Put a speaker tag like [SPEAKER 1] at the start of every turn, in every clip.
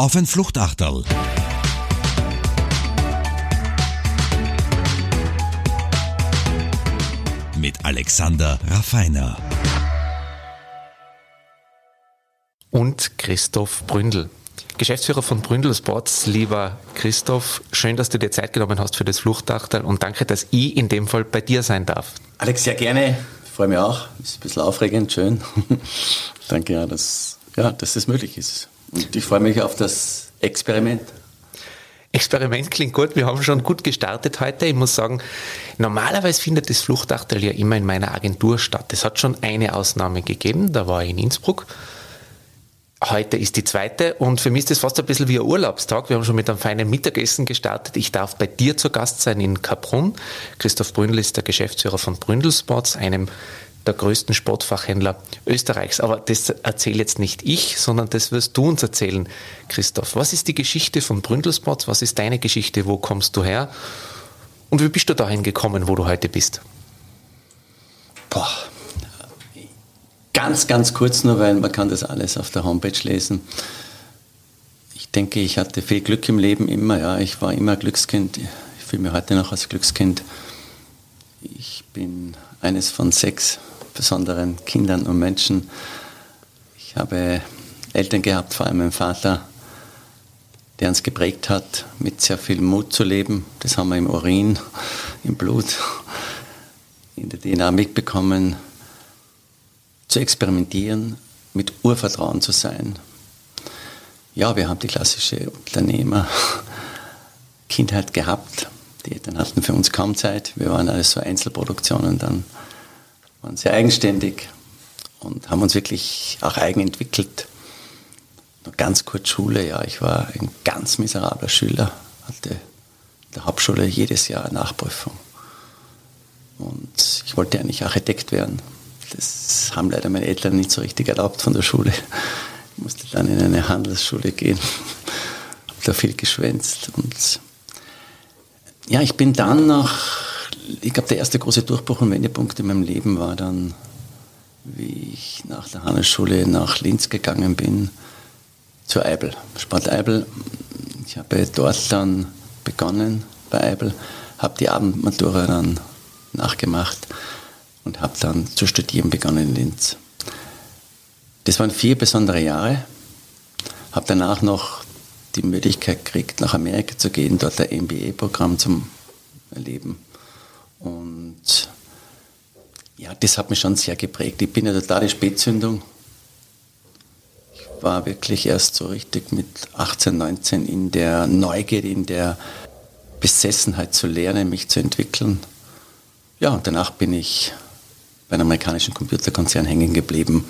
[SPEAKER 1] auf ein Fluchtachterl. Mit Alexander Raffiner.
[SPEAKER 2] Und Christoph Bründel. Geschäftsführer von Bründel Sports, lieber Christoph, schön, dass du dir Zeit genommen hast für das Fluchtachterl und danke, dass ich in dem Fall bei dir sein darf.
[SPEAKER 3] Alex, sehr gerne. Ich freue mich auch. Ist ein bisschen aufregend, schön. danke, ja, dass, ja, dass das möglich ist. Und ich freue mich auf das Experiment.
[SPEAKER 2] Experiment klingt gut. Wir haben schon gut gestartet heute. Ich muss sagen, normalerweise findet das Fluchtachtel ja immer in meiner Agentur statt. Es hat schon eine Ausnahme gegeben. Da war ich in Innsbruck. Heute ist die zweite und für mich ist das fast ein bisschen wie ein Urlaubstag. Wir haben schon mit einem feinen Mittagessen gestartet. Ich darf bei dir zu Gast sein in Kaprun. Christoph Bründel ist der Geschäftsführer von Bründel Sports, einem der größten Sportfachhändler Österreichs. Aber das erzähle jetzt nicht ich, sondern das wirst du uns erzählen, Christoph. Was ist die Geschichte von Bründelsports? Was ist deine Geschichte? Wo kommst du her? Und wie bist du dahin gekommen, wo du heute bist?
[SPEAKER 3] Boah. Ganz, ganz kurz nur, weil man kann das alles auf der Homepage lesen. Ich denke, ich hatte viel Glück im Leben immer. Ja, ich war immer Glückskind. Ich fühle mich heute noch als Glückskind. Ich bin eines von sechs besonderen Kindern und Menschen. Ich habe Eltern gehabt, vor allem mein Vater, der uns geprägt hat, mit sehr viel Mut zu leben. Das haben wir im Urin, im Blut, in der DNA mitbekommen, zu experimentieren, mit Urvertrauen zu sein. Ja, wir haben die klassische Unternehmer-Kindheit gehabt. Die Eltern hatten für uns kaum Zeit. Wir waren alles so Einzelproduktionen dann waren sehr eigenständig und haben uns wirklich auch eigen entwickelt. Nur ganz kurz Schule, ja, ich war ein ganz miserabler Schüler, hatte in der Hauptschule jedes Jahr eine Nachprüfung. Und ich wollte eigentlich Architekt werden. Das haben leider meine Eltern nicht so richtig erlaubt von der Schule. Ich musste dann in eine Handelsschule gehen, habe da viel geschwänzt. Und ja, ich bin dann nach ich glaube, der erste große Durchbruch und Wendepunkt in meinem Leben war dann, wie ich nach der Handelsschule nach Linz gegangen bin, zur Eibel, Sport Eibel. Ich habe dort dann begonnen bei Eibel, habe die Abendmatura dann nachgemacht und habe dann zu studieren begonnen in Linz. Das waren vier besondere Jahre. Habe danach noch die Möglichkeit gekriegt, nach Amerika zu gehen, dort ein MBA-Programm zum Erleben. Und ja, das hat mich schon sehr geprägt. Ich bin ja totale Spätzündung. Ich war wirklich erst so richtig mit 18, 19 in der Neugier, in der Besessenheit zu lernen, mich zu entwickeln. Ja, und danach bin ich bei einem amerikanischen Computerkonzern hängen geblieben,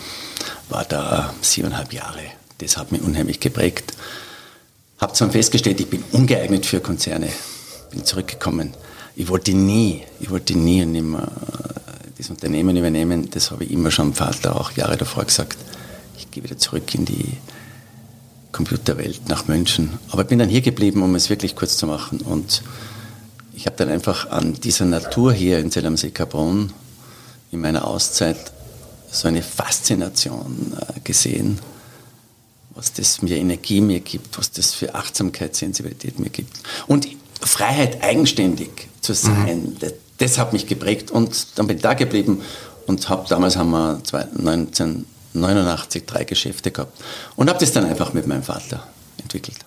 [SPEAKER 3] war da siebeneinhalb Jahre. Das hat mich unheimlich geprägt. Habe zwar festgestellt, ich bin ungeeignet für Konzerne, bin zurückgekommen ich wollte nie, ich wollte nie und nimmer äh, das Unternehmen übernehmen. Das habe ich immer schon dem Vater auch Jahre davor gesagt. Ich gehe wieder zurück in die Computerwelt nach München. Aber ich bin dann hier geblieben, um es wirklich kurz zu machen. Und ich habe dann einfach an dieser Natur hier in Zell am See Carbon in meiner Auszeit so eine Faszination äh, gesehen, was das mir Energie mir gibt, was das für Achtsamkeit, Sensibilität mir gibt. Und Freiheit, eigenständig zu sein, mhm. das, hat mich geprägt und dann bin ich da geblieben und habe damals haben wir 1989 drei Geschäfte gehabt und habe das dann einfach mit meinem Vater entwickelt.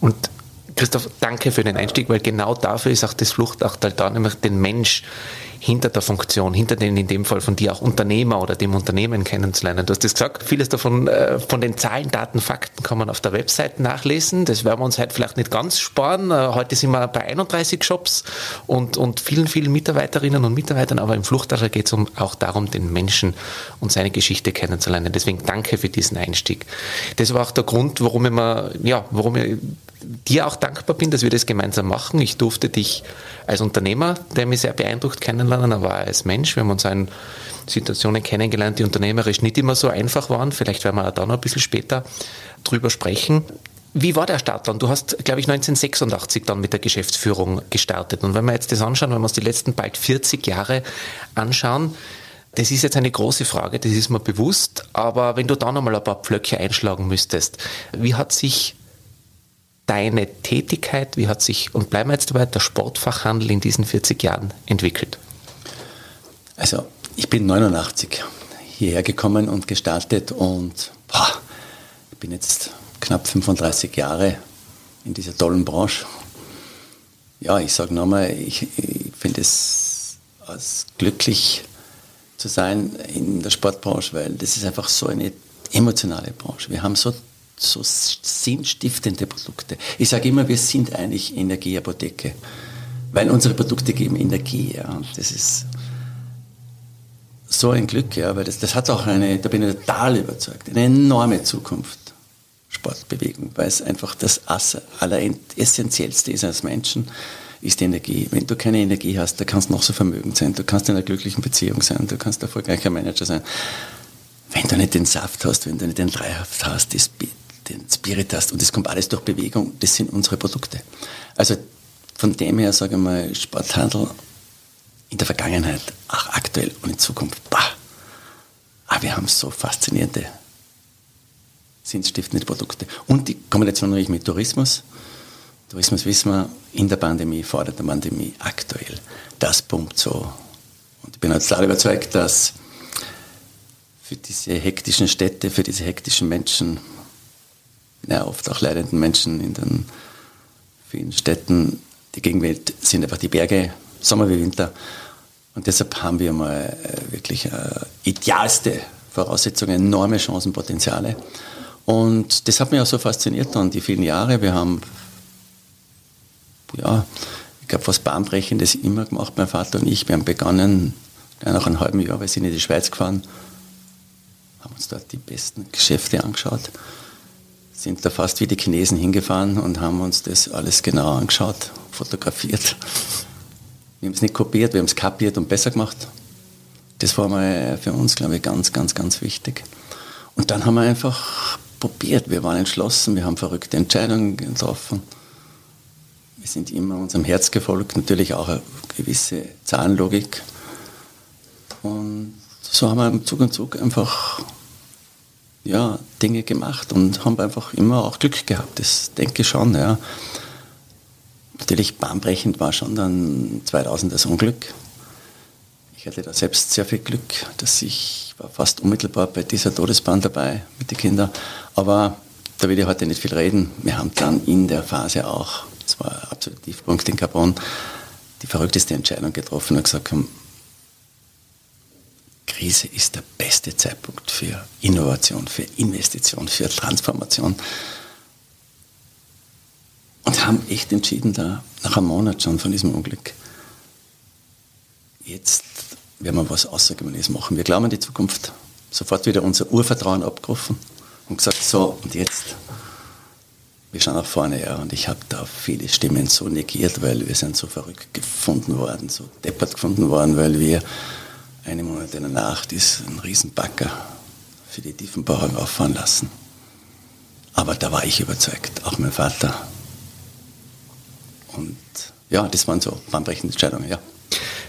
[SPEAKER 2] Und Christoph, danke für den Einstieg, weil genau dafür ist auch das Fluchtachtal da, nämlich den Mensch hinter der Funktion, hinter den in dem Fall von dir auch Unternehmer oder dem Unternehmen kennenzulernen. Du hast das gesagt, vieles davon äh, von den Zahlen, Daten, Fakten kann man auf der Website nachlesen. Das werden wir uns heute vielleicht nicht ganz sparen. Äh, heute sind wir bei 31 Shops und, und vielen, vielen Mitarbeiterinnen und Mitarbeitern, aber im Fluchtarter geht es um, auch darum, den Menschen und seine Geschichte kennenzulernen. Deswegen danke für diesen Einstieg. Das war auch der Grund, warum ich, mir, ja, warum ich dir auch dankbar bin, dass wir das gemeinsam machen. Ich durfte dich als Unternehmer, der mich sehr beeindruckt, kennenlernen, aber auch als Mensch. Wir haben uns in Situationen kennengelernt, die unternehmerisch nicht immer so einfach waren. Vielleicht werden wir da noch ein bisschen später drüber sprechen. Wie war der Start dann? Du hast, glaube ich, 1986 dann mit der Geschäftsführung gestartet. Und wenn wir jetzt das anschauen, wenn wir uns die letzten bald 40 Jahre anschauen, Das ist jetzt eine große Frage, das ist mir bewusst, aber wenn du da nochmal ein paar Pflöcke einschlagen müsstest, wie hat sich deine Tätigkeit, wie hat sich, und bleiben wir jetzt dabei, der Sportfachhandel in diesen 40 Jahren entwickelt?
[SPEAKER 3] Also, ich bin 89 hierher gekommen und gestartet und boah, ich bin jetzt knapp 35 Jahre in dieser tollen Branche. Ja, ich sage nochmal, ich, ich finde es als glücklich zu sein in der Sportbranche, weil das ist einfach so eine emotionale Branche. Wir haben so, so sinnstiftende Produkte. Ich sage immer, wir sind eigentlich Energieapotheke, weil unsere Produkte geben Energie. Ja. Und das ist so ein Glück, ja, weil das, das hat auch eine, da bin ich total überzeugt, eine enorme Zukunft. Sportbewegung, weil es einfach das Alleressentiellste ist als Menschen, ist die Energie. Wenn du keine Energie hast, da kannst du noch so vermögend sein, du kannst in einer glücklichen Beziehung sein, du kannst erfolgreicher Manager sein. Wenn du nicht den Saft hast, wenn du nicht den Dreihaft hast, den Spirit hast, und das kommt alles durch Bewegung, das sind unsere Produkte. Also von dem her sage ich mal, Sporthandel in der Vergangenheit, auch aktuell und in Zukunft, bah, aber wir haben so faszinierende, sinnstiftende Produkte. Und die Kombination natürlich mit Tourismus. Tourismus wissen wir, in der Pandemie, vor der Pandemie, aktuell, das pumpt so. Und ich bin total überzeugt, dass für diese hektischen Städte, für diese hektischen Menschen, ja, oft auch leidenden Menschen in den vielen Städten, die Gegenwelt sind einfach die Berge, Sommer wie Winter. Und deshalb haben wir mal äh, wirklich äh, idealste Voraussetzungen, enorme Chancenpotenziale. Und das hat mich auch so fasziniert dann die vielen Jahre. Wir haben, ja, ich glaube, was Bahnbrechendes immer gemacht, mein Vater und ich. Wir haben begonnen, nach einem halben Jahr, wir sind in die Schweiz gefahren, haben uns dort die besten Geschäfte angeschaut, sind da fast wie die Chinesen hingefahren und haben uns das alles genau angeschaut, fotografiert wir haben es nicht kopiert, wir haben es kapiert und besser gemacht. Das war mal für uns, glaube ich, ganz, ganz, ganz wichtig. Und dann haben wir einfach probiert. Wir waren entschlossen, wir haben verrückte Entscheidungen getroffen. Wir sind immer unserem Herz gefolgt, natürlich auch eine gewisse Zahlenlogik. Und so haben wir im Zug und Zug einfach ja, Dinge gemacht und haben einfach immer auch Glück gehabt. Das denke ich schon. Ja. Natürlich bahnbrechend war schon dann 2000 das Unglück. Ich hatte da selbst sehr viel Glück, dass ich war fast unmittelbar bei dieser Todesbahn dabei mit den Kindern. Aber da will ich heute nicht viel reden. Wir haben dann in der Phase auch, das war ein absoluter Tiefpunkt in Carbon, die verrückteste Entscheidung getroffen und gesagt haben, Krise ist der beste Zeitpunkt für Innovation, für Investition, für Transformation und haben echt entschieden, da nach einem Monat schon von diesem Unglück, jetzt werden wir was Außergewöhnliches machen. Wir glauben an die Zukunft. Sofort wieder unser Urvertrauen abgerufen und gesagt, so, und jetzt, wir schauen nach vorne, ja. Und ich habe da viele Stimmen so negiert, weil wir sind so verrückt gefunden worden, so deppert gefunden worden, weil wir eine Monat in der Nacht ist ein Riesenbacker für die Tiefenbauern auffahren lassen. Aber da war ich überzeugt, auch mein Vater, und ja, das waren so bahnbrechende Entscheidungen, ja.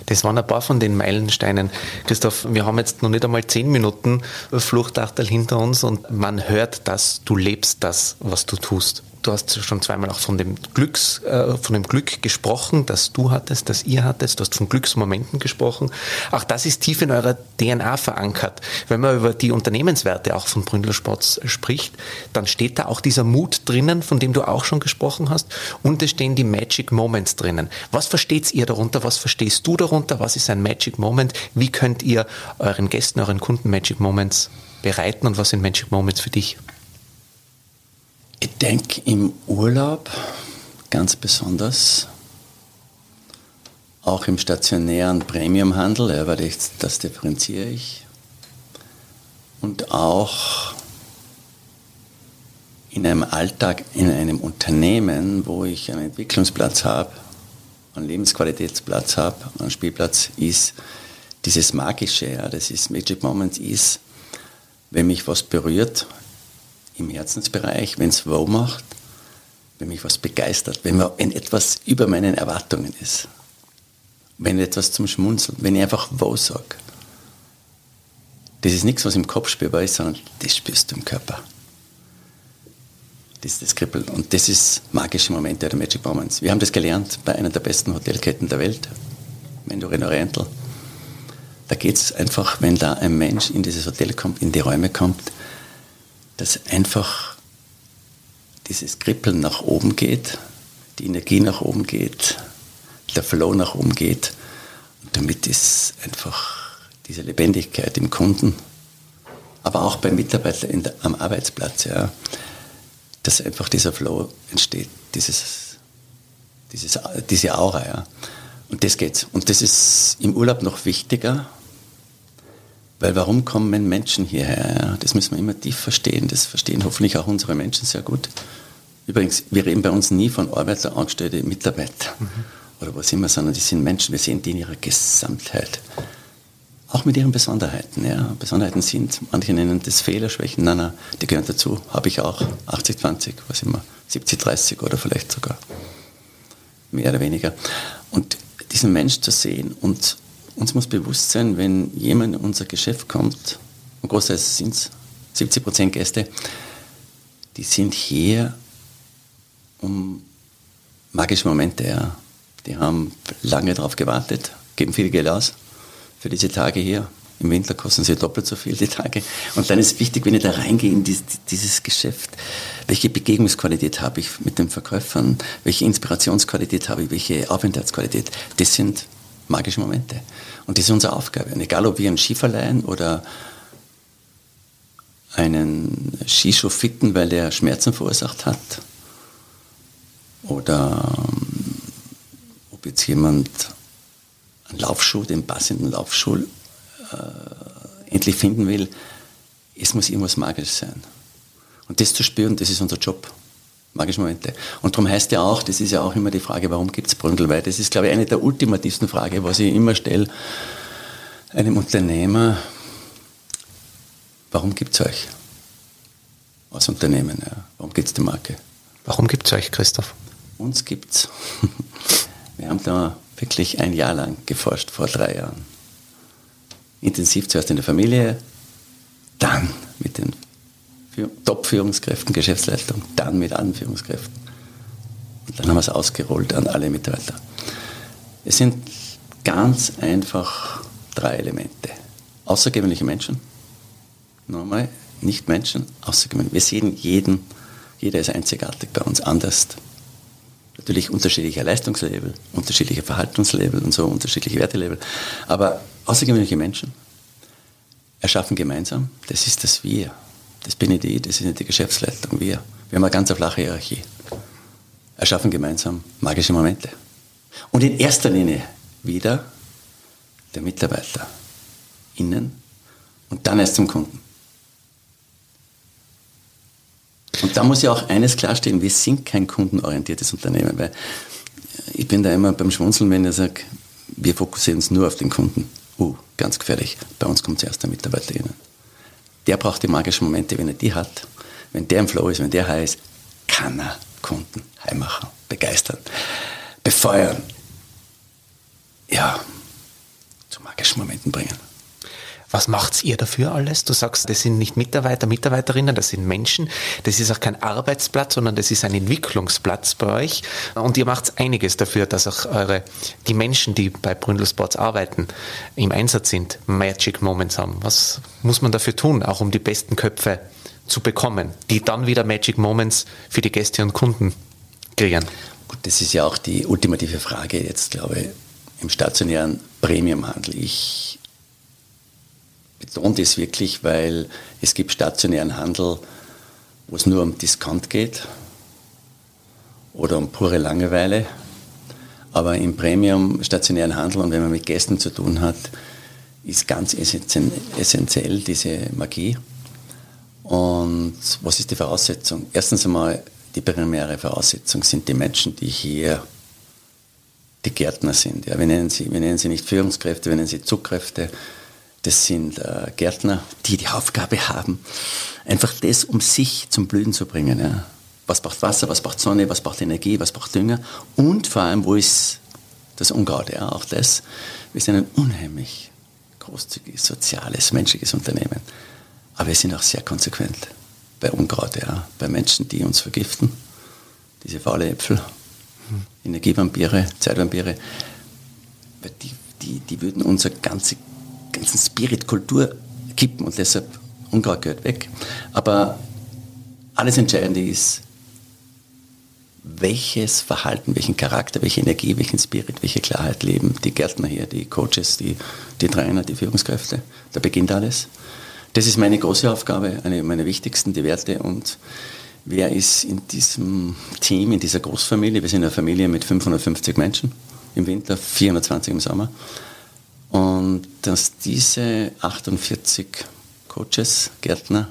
[SPEAKER 2] Das waren ein paar von den Meilensteinen. Christoph, wir haben jetzt noch nicht einmal zehn Minuten Fluchtachtel hinter uns und man hört, dass du lebst das, was du tust. Du hast schon zweimal auch von dem Glücks, äh, von dem Glück gesprochen, das du hattest, das ihr hattet. Du hast von Glücksmomenten gesprochen. Auch das ist tief in eurer DNA verankert. Wenn man über die Unternehmenswerte auch von Bründler Sports spricht, dann steht da auch dieser Mut drinnen, von dem du auch schon gesprochen hast. Und es stehen die Magic Moments drinnen. Was versteht ihr darunter? Was verstehst du darunter? Was ist ein Magic Moment? Wie könnt ihr euren Gästen, euren Kunden Magic Moments bereiten und was sind Magic Moments für dich?
[SPEAKER 3] Ich denke im Urlaub ganz besonders, auch im stationären Premiumhandel, ja, weil ich, das differenziere ich, und auch in einem Alltag, in einem Unternehmen, wo ich einen Entwicklungsplatz habe, einen Lebensqualitätsplatz habe, einen Spielplatz ist, dieses Magische, ja, das ist Magic Moments ist, wenn mich was berührt, im Herzensbereich, wenn es wow macht, wenn mich was begeistert, wenn, man, wenn etwas über meinen Erwartungen ist, wenn etwas zum Schmunzeln, wenn ich einfach wow sage. Das ist nichts, was im Kopf spürbar ist, sondern das spürst du im Körper. Das ist das Kribbeln. Und das ist magische Momente der Magic Moments. Wir haben das gelernt bei einer der besten Hotelketten der Welt, Mandarin Oriental. Da geht es einfach, wenn da ein Mensch in dieses Hotel kommt, in die Räume kommt, dass einfach dieses Kribbeln nach oben geht, die Energie nach oben geht, der Flow nach oben geht. Und damit ist einfach diese Lebendigkeit im Kunden, aber auch beim Mitarbeiter der, am Arbeitsplatz, ja, dass einfach dieser Flow entsteht, dieses, dieses, diese Aura. Ja. Und das geht's. Und das ist im Urlaub noch wichtiger, weil warum kommen Menschen hierher? Das müssen wir immer tief verstehen. Das verstehen hoffentlich auch unsere Menschen sehr gut. Übrigens, wir reden bei uns nie von Arbeiter, Angestellte, Mitarbeiter mhm. oder was immer, sondern die sind Menschen. Wir sehen die in ihrer Gesamtheit. Auch mit ihren Besonderheiten. Ja. Besonderheiten sind, manche nennen das Fehler, Schwächen. Nein, nein, die gehören dazu. Habe ich auch. 80, 20, was immer. 70, 30 oder vielleicht sogar mehr oder weniger. Und diesen Mensch zu sehen und uns muss bewusst sein, wenn jemand in unser Geschäft kommt, und großteil sind es 70 Prozent Gäste, die sind hier um magische Momente, ja. Die haben lange darauf gewartet, geben viel Geld aus für diese Tage hier. Im Winter kosten sie doppelt so viel die Tage. Und dann ist wichtig, wenn ich da reingehe in dieses, dieses Geschäft, welche Begegnungsqualität habe ich mit den Verkäufern, welche Inspirationsqualität habe ich, welche Aufenthaltsqualität. Das sind magische Momente. Und das ist unsere Aufgabe. Und egal, ob wir einen Skiverleihen oder einen Skischuh fitten, weil der Schmerzen verursacht hat, oder ähm, ob jetzt jemand einen Laufschuh, den passenden Laufschuh äh, endlich finden will, es muss irgendwas Magisches sein. Und das zu spüren, das ist unser Job. Magische Momente. Und darum heißt ja auch, das ist ja auch immer die Frage, warum gibt es Bründel? Weil das ist, glaube ich, eine der ultimativsten Fragen, was ich immer stelle einem Unternehmer, warum gibt es euch als Unternehmen? Ja? Warum gibt es die Marke?
[SPEAKER 2] Warum gibt es euch, Christoph?
[SPEAKER 3] Uns gibt es. Wir haben da wirklich ein Jahr lang geforscht, vor drei Jahren. Intensiv zuerst in der Familie, dann mit den Top-Führungskräften, Geschäftsleitung, dann mit anderen Führungskräften. Und dann haben wir es ausgerollt an alle Mitarbeiter. Es sind ganz einfach drei Elemente. Außergewöhnliche Menschen. Nochmal, nicht Menschen, außergewöhnlich. Wir sehen jeden, jeder ist einzigartig bei uns, anders. Natürlich unterschiedlicher Leistungslevel, unterschiedliche Verhaltenslevel und so, unterschiedliche Wertelevel. Aber außergewöhnliche Menschen erschaffen gemeinsam, das ist das Wir. Das bin ich die, das ist nicht die Geschäftsleitung, wir. Wir haben eine ganz flache Hierarchie. Erschaffen gemeinsam magische Momente. Und in erster Linie wieder der Mitarbeiter innen und dann erst zum Kunden. Und da muss ja auch eines klarstellen, wir sind kein kundenorientiertes Unternehmen, weil ich bin da immer beim Schmunzeln, wenn ich sage, wir fokussieren uns nur auf den Kunden. Uh, ganz gefährlich. Bei uns kommt zuerst der Mitarbeiter innen. Der braucht die magischen Momente, wenn er die hat. Wenn der im Flow ist, wenn der ist, kann er Kunden heimmachen, begeistern, befeuern. Ja, zu magischen Momenten bringen.
[SPEAKER 2] Was macht ihr dafür alles? Du sagst, das sind nicht Mitarbeiter, Mitarbeiterinnen, das sind Menschen. Das ist auch kein Arbeitsplatz, sondern das ist ein Entwicklungsplatz bei euch. Und ihr macht einiges dafür, dass auch eure, die Menschen, die bei Bründel Sports arbeiten, im Einsatz sind, Magic Moments haben. Was muss man dafür tun, auch um die besten Köpfe zu bekommen, die dann wieder Magic Moments für die Gäste und Kunden kreieren?
[SPEAKER 3] Das ist ja auch die ultimative Frage jetzt, glaube ich, im stationären Premiumhandel. Ich betone das wirklich, weil es gibt stationären Handel, wo es nur um Discount geht oder um pure Langeweile. Aber im Premium stationären Handel und wenn man mit Gästen zu tun hat, ist ganz essentiell diese Magie. Und was ist die Voraussetzung? Erstens einmal, die primäre Voraussetzung sind die Menschen, die hier die Gärtner sind. Ja, wir, nennen sie, wir nennen sie nicht Führungskräfte, wir nennen sie Zugkräfte. Das sind äh, Gärtner, die die Aufgabe haben, einfach das um sich zum Blühen zu bringen. Ja. Was braucht Wasser, was braucht Sonne, was braucht Energie, was braucht Dünger und vor allem, wo ist das Unkraut. Ja, auch das. Wir sind ein unheimlich großzügiges, soziales, menschliches Unternehmen. Aber wir sind auch sehr konsequent bei Unkraut, ja, bei Menschen, die uns vergiften, diese faule Äpfel, hm. Energievampire, Zeitvampire, die, die, die würden unser ganze, ganzen Spirit, Kultur kippen und deshalb Unkraut gehört weg. Aber alles Entscheidende ist, welches Verhalten, welchen Charakter, welche Energie, welchen Spirit, welche Klarheit leben die Gärtner hier, die Coaches, die, die Trainer, die Führungskräfte. Da beginnt alles. Das ist meine große Aufgabe, eine meiner wichtigsten, die Werte. Und wer ist in diesem Team, in dieser Großfamilie? Wir sind eine Familie mit 550 Menschen im Winter, 420 im Sommer. Und dass diese 48 Coaches, Gärtner,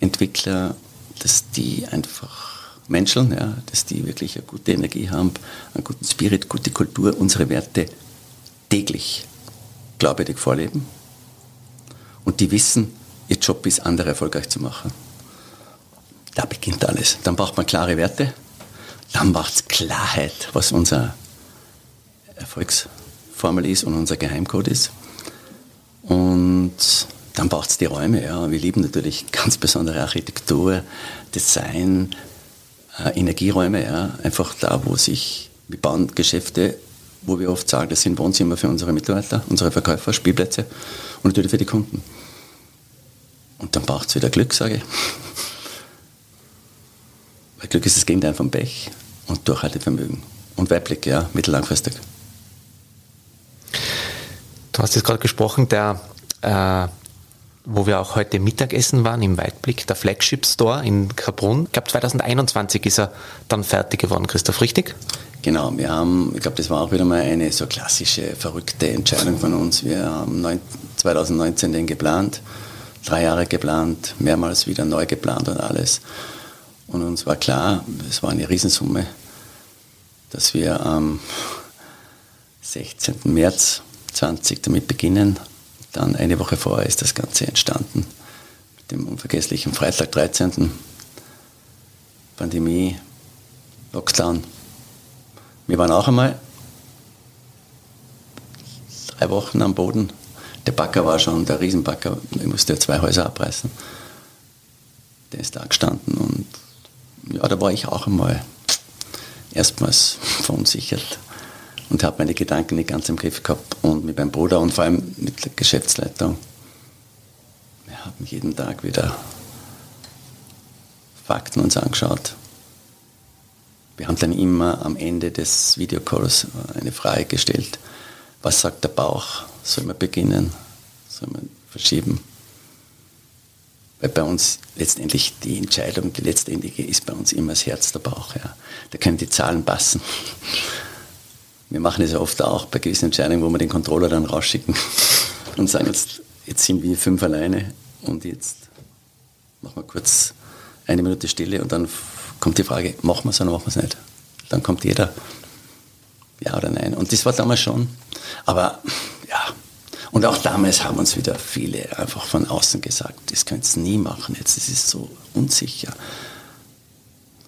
[SPEAKER 3] Entwickler, dass die einfach Menschen, ja, dass die wirklich eine gute Energie haben, einen guten Spirit, gute Kultur, unsere Werte täglich glaubwürdig vorleben und die wissen, ihr Job ist, andere erfolgreich zu machen. Da beginnt alles. Dann braucht man klare Werte, dann braucht es Klarheit, was unser Erfolgsformel ist und unser Geheimcode ist. Und dann braucht es die Räume. Ja. Wir lieben natürlich ganz besondere Architektur, Design, äh, Energieräume. Ja. Einfach da, wo sich, wir bauen Geschäfte, wo wir oft sagen, das sind Wohnzimmer für unsere Mitarbeiter, unsere Verkäufer, Spielplätze und natürlich für die Kunden. Und dann braucht es wieder Glück, sage ich. Weil Glück ist das Gegenteil vom Pech und Durchhaltevermögen. Und Weitblick, ja, mittellangfristig.
[SPEAKER 2] Du hast jetzt gerade gesprochen, der, äh, wo wir auch heute Mittagessen waren, im Weitblick, der Flagship Store in Kaprun. Ich glaube, 2021 ist er dann fertig geworden, Christoph, richtig?
[SPEAKER 3] Genau, wir haben, ich glaube, das war auch wieder mal eine so klassische, verrückte Entscheidung von uns. Wir haben 2019 den geplant, drei Jahre geplant, mehrmals wieder neu geplant und alles. Und uns war klar, es war eine Riesensumme, dass wir am 16. März 20 damit beginnen. Dann eine Woche vorher ist das Ganze entstanden. Mit dem unvergesslichen Freitag 13. Pandemie, Lockdown. Wir waren auch einmal drei Wochen am Boden. Der Backer war schon, der Riesenbacker, ich musste zwei Häuser abreißen. Der ist da gestanden und ja, da war ich auch einmal erstmals verunsichert und habe meine Gedanken nicht ganz im Griff gehabt und mit meinem Bruder und vor allem mit der Geschäftsleitung. Wir haben jeden Tag wieder Fakten uns angeschaut. Wir haben dann immer am Ende des Videocalls eine Frage gestellt. Was sagt der Bauch? Soll man beginnen? Soll man verschieben? Weil bei uns letztendlich die Entscheidung, die letztendliche ist bei uns immer das Herz, der Bauch. Ja. Da können die Zahlen passen. Wir machen das ja oft auch bei gewissen Entscheidungen, wo wir den Controller dann rausschicken und sagen, jetzt, jetzt sind wir fünf alleine und jetzt machen wir kurz eine Minute Stille und dann kommt die Frage, machen wir es oder machen wir es nicht? Dann kommt jeder, ja oder nein. Und das war damals schon. Aber ja, und auch damals haben uns wieder viele einfach von außen gesagt, das könnt ihr nie machen jetzt, das ist so unsicher.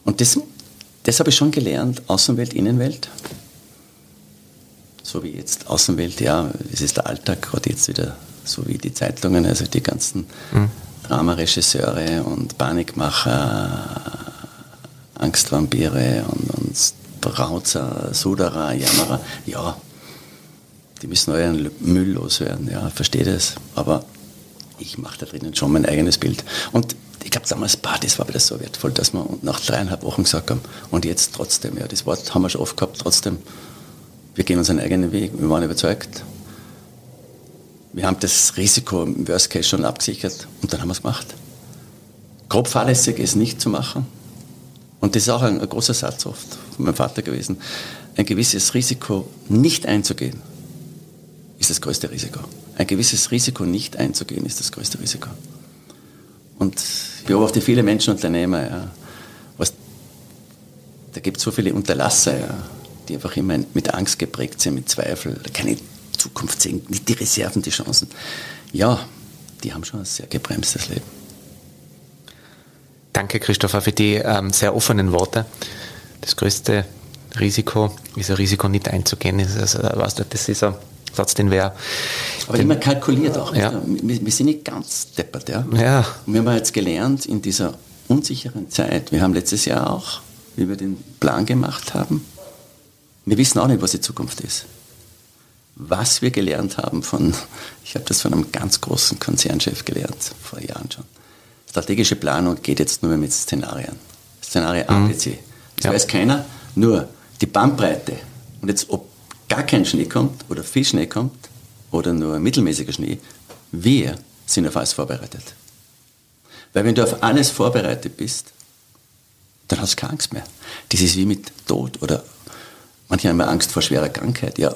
[SPEAKER 3] Und das, das habe ich schon gelernt, Außenwelt, Innenwelt. So wie jetzt Außenwelt, ja, es ist der Alltag, gerade jetzt wieder, so wie die Zeitungen, also die ganzen mhm. Dramaregisseure und Panikmacher, Angstvampire und, und Brauzer, Suderer, Jammerer, ja, die müssen euren Müll loswerden, ja, verstehe das, aber ich mache da drinnen schon mein eigenes Bild. Und ich glaube damals, das war wieder so wertvoll, dass wir nach dreieinhalb Wochen gesagt haben, und jetzt trotzdem, ja, das Wort haben wir schon oft gehabt, trotzdem, wir gehen unseren eigenen Weg, wir waren überzeugt. Wir haben das Risiko im Worst Case schon abgesichert und dann haben wir es gemacht. Grob fahrlässig ist nicht zu machen. Und das ist auch ein, ein großer Satz oft von meinem Vater gewesen. Ein gewisses Risiko nicht einzugehen, ist das größte Risiko. Ein gewisses Risiko nicht einzugehen, ist das größte Risiko. Und ich beobachte viele Menschen, Unternehmer, ja, was, da gibt es so viele Unterlasser, ja, die einfach immer mit Angst geprägt sind, mit Zweifel, keine Zukunft sehen, nicht die Reserven, die Chancen. Ja, die haben schon ein sehr gebremstes Leben.
[SPEAKER 2] Danke, Christopher, für die ähm, sehr offenen Worte. Das größte Risiko ist ein Risiko nicht einzugehen. Also, das ist ein Satz, den wer.
[SPEAKER 3] Aber
[SPEAKER 2] den,
[SPEAKER 3] immer kalkuliert auch.
[SPEAKER 2] Ja.
[SPEAKER 3] Wir, wir, sind nicht ganz deppert. Ja?
[SPEAKER 2] ja.
[SPEAKER 3] Und wir haben jetzt gelernt in dieser unsicheren Zeit, wir haben letztes Jahr auch, wie wir den Plan gemacht haben, wir wissen auch nicht, was die Zukunft ist. Was wir gelernt haben von, ich habe das von einem ganz großen Konzernchef gelernt, vor Jahren schon. Strategische Planung geht jetzt nur mehr mit Szenarien. Szenario A, B, C. Das ja. weiß keiner, nur die Bandbreite. Und jetzt, ob gar kein Schnee kommt oder viel Schnee kommt oder nur mittelmäßiger Schnee, wir sind auf alles vorbereitet. Weil wenn du auf alles vorbereitet bist, dann hast du keine Angst mehr. Das ist wie mit Tod oder manche haben Angst vor schwerer Krankheit. Ja,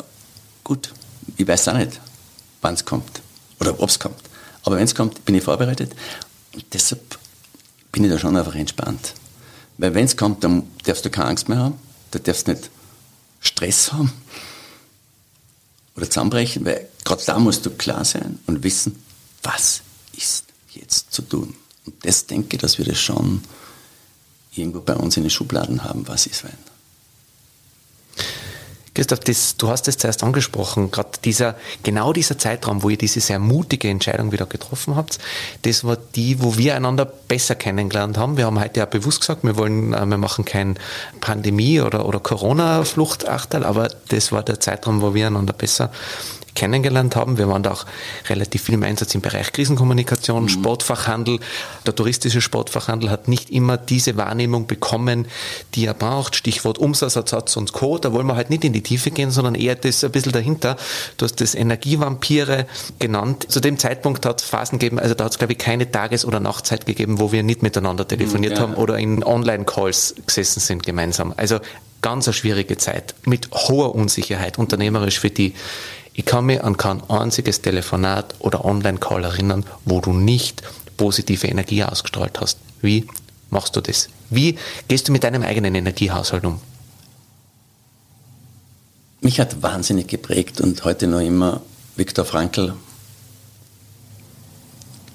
[SPEAKER 3] gut, ich weiß auch nicht, wann es kommt oder ob es kommt. Aber wenn es kommt, bin ich vorbereitet und deshalb bin ich da schon einfach entspannt. Weil wenn es kommt, dann darfst du keine Angst mehr haben, da darfst du nicht Stress haben oder zusammenbrechen, weil gerade da musst du klar sein und wissen, was ist jetzt zu tun. Und das denke ich, dass wir das schon irgendwo bei uns in den Schubladen haben, was ist wenn.
[SPEAKER 2] Christoph, das, du hast es zuerst angesprochen, gerade dieser, genau dieser Zeitraum, wo ihr diese sehr mutige Entscheidung wieder getroffen habt, das war die, wo wir einander besser kennengelernt haben. Wir haben heute ja bewusst gesagt, wir wollen, äh, wir machen kein Pandemie- oder, oder Corona-Fluchtachtel, aber das war der Zeitraum, wo wir einander besser kennengelernt haben. Wir waren da auch relativ viel im Einsatz im Bereich Krisenkommunikation, mhm. Sportfachhandel. Der touristische Sportfachhandel hat nicht immer diese Wahrnehmung bekommen, die er braucht. Stichwort Umsatzersatz und Co. Da wollen wir halt nicht in die Tiefe gehen, sondern eher das ein bisschen dahinter. Du hast das Energievampire genannt. Zu dem Zeitpunkt hat es Phasen gegeben, also da hat es glaube ich keine Tages- oder Nachtzeit gegeben, wo wir nicht miteinander telefoniert mhm, ja. haben oder in Online-Calls gesessen sind gemeinsam. Also ganz eine schwierige Zeit mit hoher Unsicherheit, unternehmerisch für die ich kann mich an kein einziges Telefonat oder Online-Call erinnern, wo du nicht positive Energie ausgestrahlt hast. Wie machst du das? Wie gehst du mit deinem eigenen Energiehaushalt um?
[SPEAKER 3] Mich hat wahnsinnig geprägt und heute noch immer Viktor Frankl,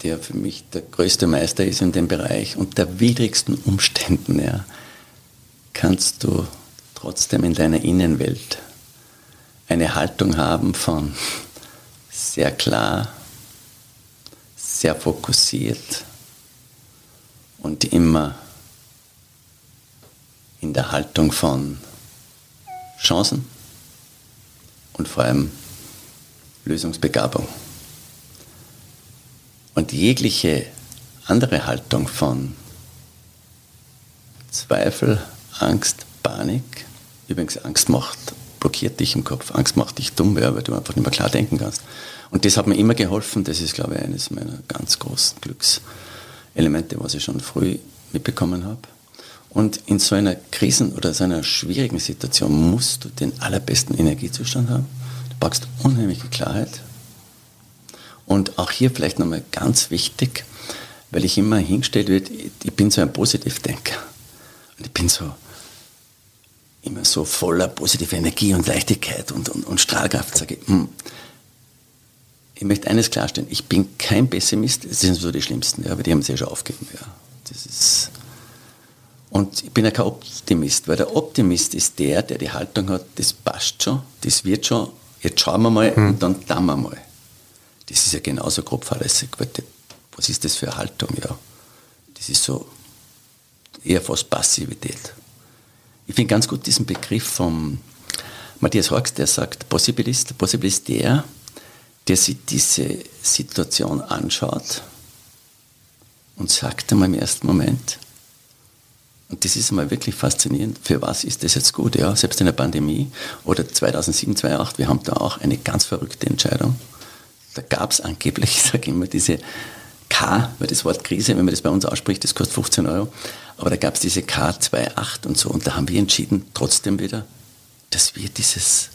[SPEAKER 3] der für mich der größte Meister ist in dem Bereich. Unter widrigsten Umständen ja, kannst du trotzdem in deiner Innenwelt eine Haltung haben von sehr klar, sehr fokussiert und immer in der Haltung von Chancen und vor allem Lösungsbegabung. Und jegliche andere Haltung von Zweifel, Angst, Panik, übrigens Angst macht blockiert dich im Kopf. Angst macht dich dumm, weil du einfach nicht mehr klar denken kannst. Und das hat mir immer geholfen. Das ist, glaube ich, eines meiner ganz großen Glückselemente, was ich schon früh mitbekommen habe. Und in so einer Krisen- oder so einer schwierigen Situation musst du den allerbesten Energiezustand haben. Du brauchst unheimliche Klarheit. Und auch hier vielleicht nochmal ganz wichtig, weil ich immer hingestellt wird, ich bin so ein Positivdenker. Und ich bin so, immer so voller positiver Energie und Leichtigkeit und, und, und Strahlkraft sage, hm, ich möchte eines klarstellen, ich bin kein Pessimist, das sind so die Schlimmsten, ja, aber die haben es ja schon aufgegeben. Ja. Das ist und ich bin ja kein Optimist, weil der Optimist ist der, der die Haltung hat, das passt schon, das wird schon, jetzt schauen wir mal hm. und dann tun wir mal. Das ist ja genauso grob fahrlässig. Was ist das für eine Haltung? Ja, das ist so eher fast Passivität. Ich finde ganz gut diesen Begriff vom Matthias Horks, der sagt, Possibilist. Possibilist der, der sich diese Situation anschaut und sagt einmal im ersten Moment, und das ist einmal wirklich faszinierend, für was ist das jetzt gut? Ja, selbst in der Pandemie oder 2007, 2008, wir haben da auch eine ganz verrückte Entscheidung. Da gab es angeblich, ich sage immer, diese K, weil das Wort Krise, wenn man das bei uns ausspricht, das kostet 15 Euro. Aber da gab es diese K28 und so. Und da haben wir entschieden, trotzdem wieder, dass wir dieses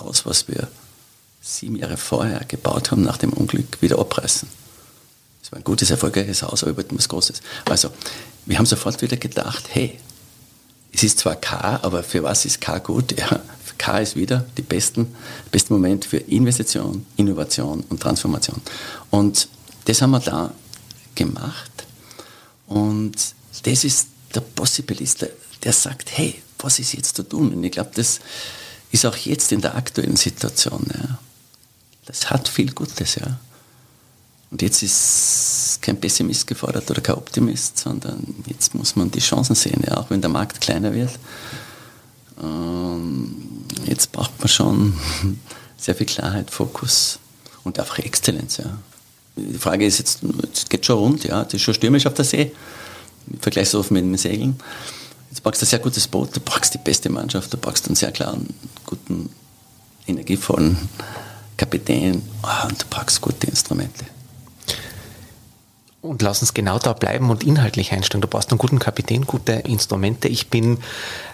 [SPEAKER 3] Haus, was wir sieben Jahre vorher gebaut haben, nach dem Unglück wieder abreißen. Es war ein gutes, erfolgreiches Haus, aber wir wollten was Großes. Also, wir haben sofort wieder gedacht, hey, es ist zwar K, aber für was ist K gut? Ja, K ist wieder besten, beste Moment für Investition, Innovation und Transformation. Und das haben wir da gemacht. Und das ist der Possibilist, der, der sagt, hey, was ist jetzt zu tun? Und ich glaube, das ist auch jetzt in der aktuellen Situation. Ja. Das hat viel Gutes, ja. Und jetzt ist kein Pessimist gefordert oder kein Optimist, sondern jetzt muss man die Chancen sehen, ja, auch wenn der Markt kleiner wird. Ähm, jetzt braucht man schon sehr viel Klarheit, Fokus und einfach Exzellenz. Ja. Die Frage ist jetzt, es geht schon rund, ja, es ist schon stürmisch auf der See, im Vergleich so mit dem Segeln. Jetzt brauchst du ein sehr gutes Boot, du brauchst die beste Mannschaft, du brauchst einen sehr klaren, guten, energievollen Kapitän ah, und du brauchst gute Instrumente.
[SPEAKER 2] Und lass uns genau da bleiben und inhaltlich einsteigen. Du brauchst einen guten Kapitän, gute Instrumente. Ich bin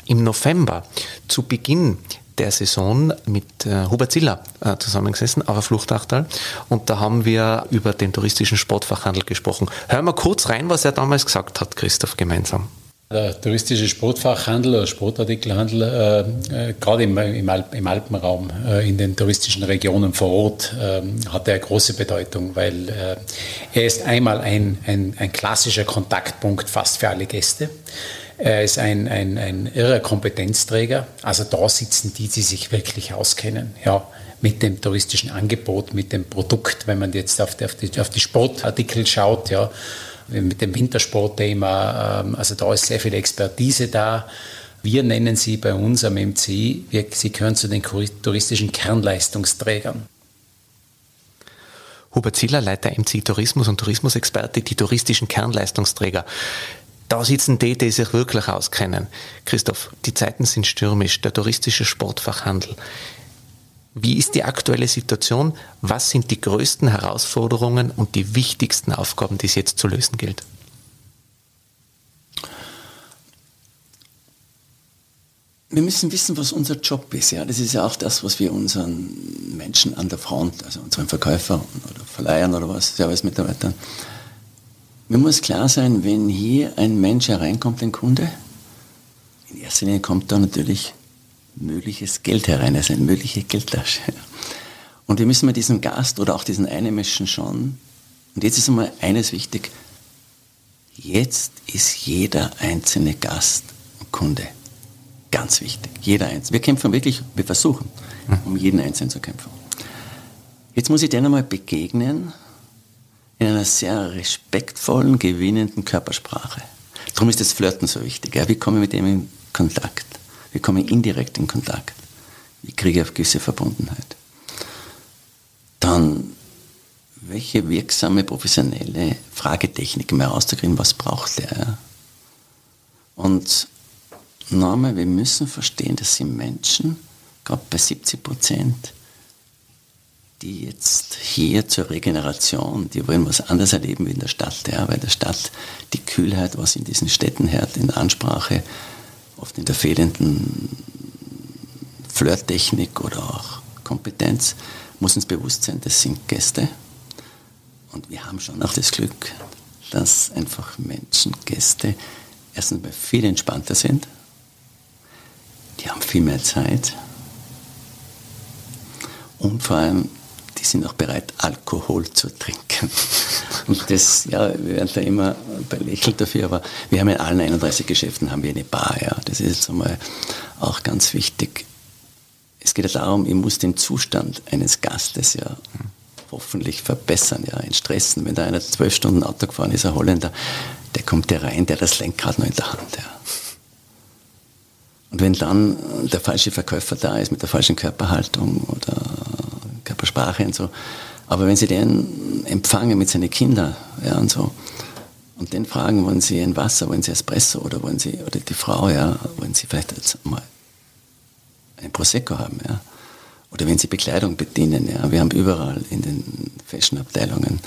[SPEAKER 2] im November zu Beginn der Saison mit äh, Hubert Ziller äh, zusammengesessen auf der Fluchtachtal und da haben wir über den touristischen Sportfachhandel gesprochen. Hören wir kurz rein, was er damals gesagt hat, Christoph, gemeinsam.
[SPEAKER 4] Der touristische Sportfachhandel oder Sportartikelhandel, äh, äh, gerade im, im, Alp, im Alpenraum, äh, in den touristischen Regionen vor Ort, äh, hat er große Bedeutung, weil äh, er ist einmal ein, ein, ein klassischer Kontaktpunkt fast für alle Gäste. Er ist ein, ein, ein irrer Kompetenzträger. Also da sitzen die, die sich wirklich auskennen. Ja, mit dem touristischen Angebot, mit dem Produkt, wenn man jetzt auf die, auf die, auf die Sportartikel schaut, ja mit dem Wintersportthema. Ähm, also da ist sehr viel Expertise da. Wir nennen sie bei uns am MC, wir, sie gehören zu den touristischen Kernleistungsträgern.
[SPEAKER 2] Hubert Ziller, Leiter MC Tourismus und Tourismusexperte, die touristischen Kernleistungsträger. Da sitzen die, die sich wirklich auskennen. Christoph, die Zeiten sind stürmisch, der touristische Sportfachhandel. Wie ist die aktuelle Situation? Was sind die größten Herausforderungen und die wichtigsten Aufgaben, die es jetzt zu lösen gilt?
[SPEAKER 3] Wir müssen wissen, was unser Job ist. Ja, das ist ja auch das, was wir unseren Menschen an der Front, also unseren Verkäufern oder Verleihern oder was, Service-Mitarbeitern, mir muss klar sein, wenn hier ein Mensch hereinkommt, ein Kunde, in erster Linie kommt da natürlich mögliches Geld herein, also eine mögliche Geldtasche. Und wir müssen mit diesem Gast oder auch diesen Einheimischen schon, und jetzt ist einmal eines wichtig, jetzt ist jeder einzelne Gast Kunde. Ganz wichtig, jeder einzelne. Wir kämpfen wirklich, wir versuchen, um jeden Einzelnen zu kämpfen. Jetzt muss ich denen einmal begegnen in einer sehr respektvollen, gewinnenden Körpersprache. Darum ist das Flirten so wichtig. Ja? Wie komme ich mit dem in Kontakt? Wir kommen indirekt in Kontakt. Ich kriege auf gewisse Verbundenheit. Dann, welche wirksame professionelle Fragetechnik mehr rauszukriegen, was braucht der? Und nochmal, wir müssen verstehen, dass sie Menschen, gerade bei 70 Prozent, die jetzt hier zur Regeneration, die wollen was anderes erleben wie in der Stadt, ja, weil der Stadt die Kühlheit, was in diesen Städten hört, in der Ansprache, oft in der fehlenden Flirttechnik oder auch Kompetenz, muss uns bewusst sein, das sind Gäste. Und wir haben schon auch das Glück, dass einfach Menschen, Gäste, erstens mal viel entspannter sind. Die haben viel mehr Zeit. Und vor allem, die sind auch bereit, Alkohol zu trinken. Und das, ja, wir werden da immer belächelt dafür, aber wir haben in allen 31 Geschäften haben wir eine Bar, ja. Das ist jetzt einmal auch ganz wichtig. Es geht ja darum, ich muss den Zustand eines Gastes ja hoffentlich verbessern, ja, entstressen. Wenn da einer zwölf Stunden Auto gefahren ist, ein Holländer, der kommt ja rein, der hat das Lenkrad noch in der Hand, ja. Und wenn dann der falsche Verkäufer da ist mit der falschen Körperhaltung oder Körpersprache und so, aber wenn Sie den empfangen mit seinen Kindern ja, und so, und den fragen, wollen Sie ein Wasser, wollen Sie Espresso oder wollen Sie, oder die Frau, ja, wollen Sie vielleicht jetzt mal ein Prosecco haben, ja. Oder wenn Sie Bekleidung bedienen, ja. Wir haben überall in den Fashion-Abteilungen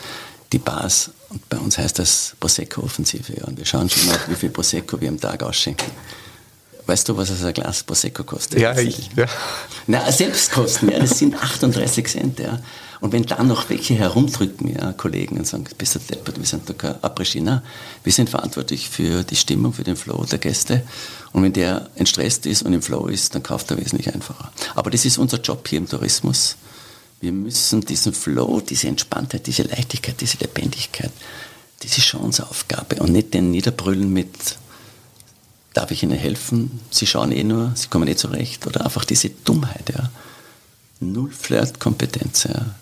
[SPEAKER 3] die Bars und bei uns heißt das Prosecco-Offensive, ja. Und wir schauen schon mal, wie viel Prosecco wir am Tag ausschenken. Weißt du, was ein Glas Prosecco kostet?
[SPEAKER 2] Ja, ich. Ja.
[SPEAKER 3] Na, Selbstkosten, ja, das sind 38 Cent, ja. Und wenn dann noch welche herumdrücken, ja, Kollegen, und sagen, bist du deppert, wir sind doch kein après Wir sind verantwortlich für die Stimmung, für den Flow der Gäste. Und wenn der entstresst ist und im Flow ist, dann kauft er wesentlich einfacher. Aber das ist unser Job hier im Tourismus. Wir müssen diesen Flow, diese Entspanntheit, diese Leichtigkeit, diese Lebendigkeit, das ist schon unsere Aufgabe. Und nicht den Niederbrüllen mit, darf ich Ihnen helfen? Sie schauen eh nur, Sie kommen eh zurecht. Oder einfach diese Dummheit, ja. Null Flirtkompetenz, ja